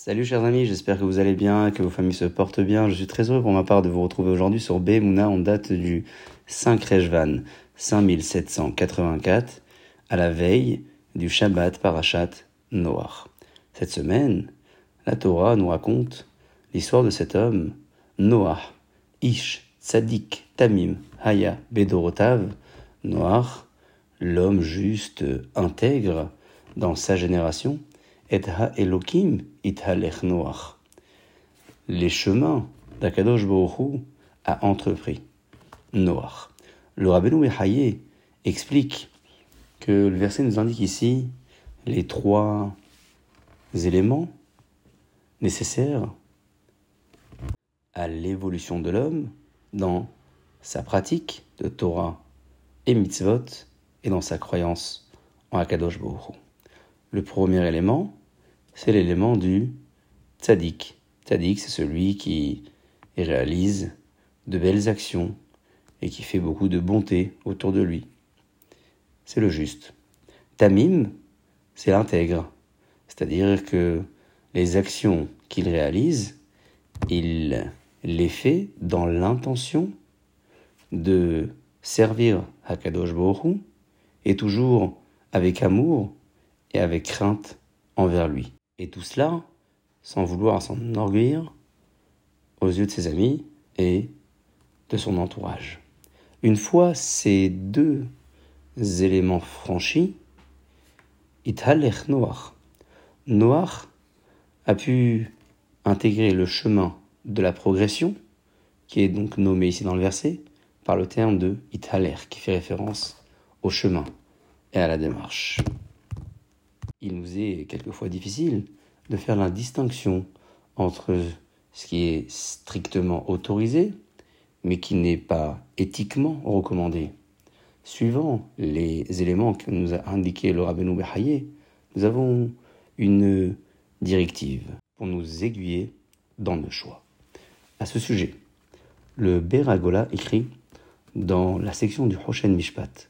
Salut chers amis, j'espère que vous allez bien, que vos familles se portent bien. Je suis très heureux pour ma part de vous retrouver aujourd'hui sur Mouna en date du 5 Rejvan 5784 à la veille du Shabbat Parashat Noir. Cette semaine, la Torah nous raconte l'histoire de cet homme, Noah, Ish, Tzadik, Tamim, Haya, Bedorotav, Noah, l'homme juste, intègre dans sa génération, et ha Elokim ithalech Noach. Les chemins d'Akadosh Baruch a entrepris Noach. Le Rabbeinu Mechaye explique que le verset nous indique ici les trois éléments nécessaires à l'évolution de l'homme dans sa pratique de Torah et mitzvot et dans sa croyance en Akadosh Baruch Le premier élément, c'est l'élément du tzaddik. Tzaddik, c'est celui qui réalise de belles actions et qui fait beaucoup de bonté autour de lui. C'est le juste. Tamim, c'est l'intègre. C'est-à-dire que les actions qu'il réalise, il les fait dans l'intention de servir Hakadosh Baruch et toujours avec amour et avec crainte envers lui. Et tout cela sans vouloir s'en enorgueillir aux yeux de ses amis et de son entourage. Une fois ces deux éléments franchis, Italech Noach. Noach a pu intégrer le chemin de la progression, qui est donc nommé ici dans le verset, par le terme de Italer, qui fait référence au chemin et à la démarche il nous est quelquefois difficile de faire la distinction entre ce qui est strictement autorisé, mais qui n'est pas éthiquement recommandé. Suivant les éléments que nous a indiqué le Rabbeinu Behaye, nous avons une directive pour nous aiguiller dans nos choix. À ce sujet, le Beragola écrit dans la section du Hoshen Mishpat,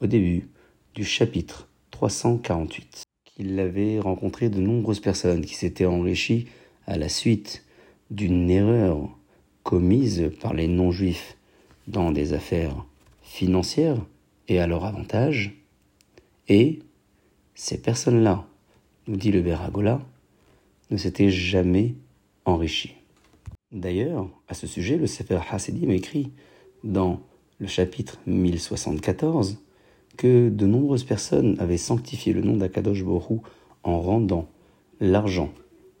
au début du chapitre 348 il avait rencontré de nombreuses personnes qui s'étaient enrichies à la suite d'une erreur commise par les non-juifs dans des affaires financières et à leur avantage. Et ces personnes-là, nous dit le Beragola, ne s'étaient jamais enrichies. D'ailleurs, à ce sujet, le Sefer Hasidim écrit dans le chapitre 1074 que de nombreuses personnes avaient sanctifié le nom d'Akadosh Borou en rendant l'argent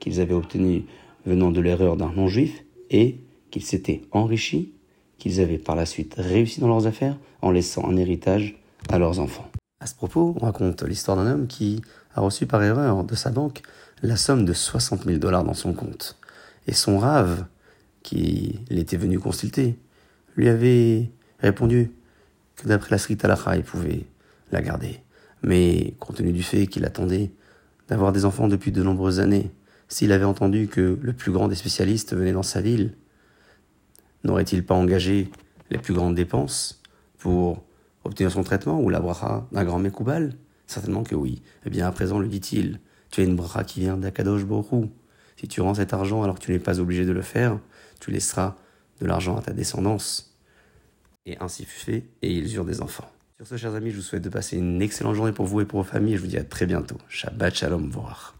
qu'ils avaient obtenu venant de l'erreur d'un non-juif et qu'ils s'étaient enrichis, qu'ils avaient par la suite réussi dans leurs affaires en laissant un héritage à leurs enfants. À ce propos, on raconte l'histoire d'un homme qui a reçu par erreur de sa banque la somme de 60 000 dollars dans son compte. Et son rave, qui l'était venu consulter, lui avait répondu que d'après la Srit Alacha, il pouvait la garder. Mais compte tenu du fait qu'il attendait d'avoir des enfants depuis de nombreuses années, s'il avait entendu que le plus grand des spécialistes venait dans sa ville, n'aurait-il pas engagé les plus grandes dépenses pour obtenir son traitement ou la bracha d'un grand Mekoubal? Certainement que oui. Eh bien, à présent, le dit-il, tu as une bracha qui vient d'Akadosh Borou. Si tu rends cet argent alors que tu n'es pas obligé de le faire, tu laisseras de l'argent à ta descendance. Et ainsi fait, et ils eurent des enfants. Sur ce, chers amis, je vous souhaite de passer une excellente journée pour vous et pour vos familles. Je vous dis à très bientôt. Shabbat Shalom, voir.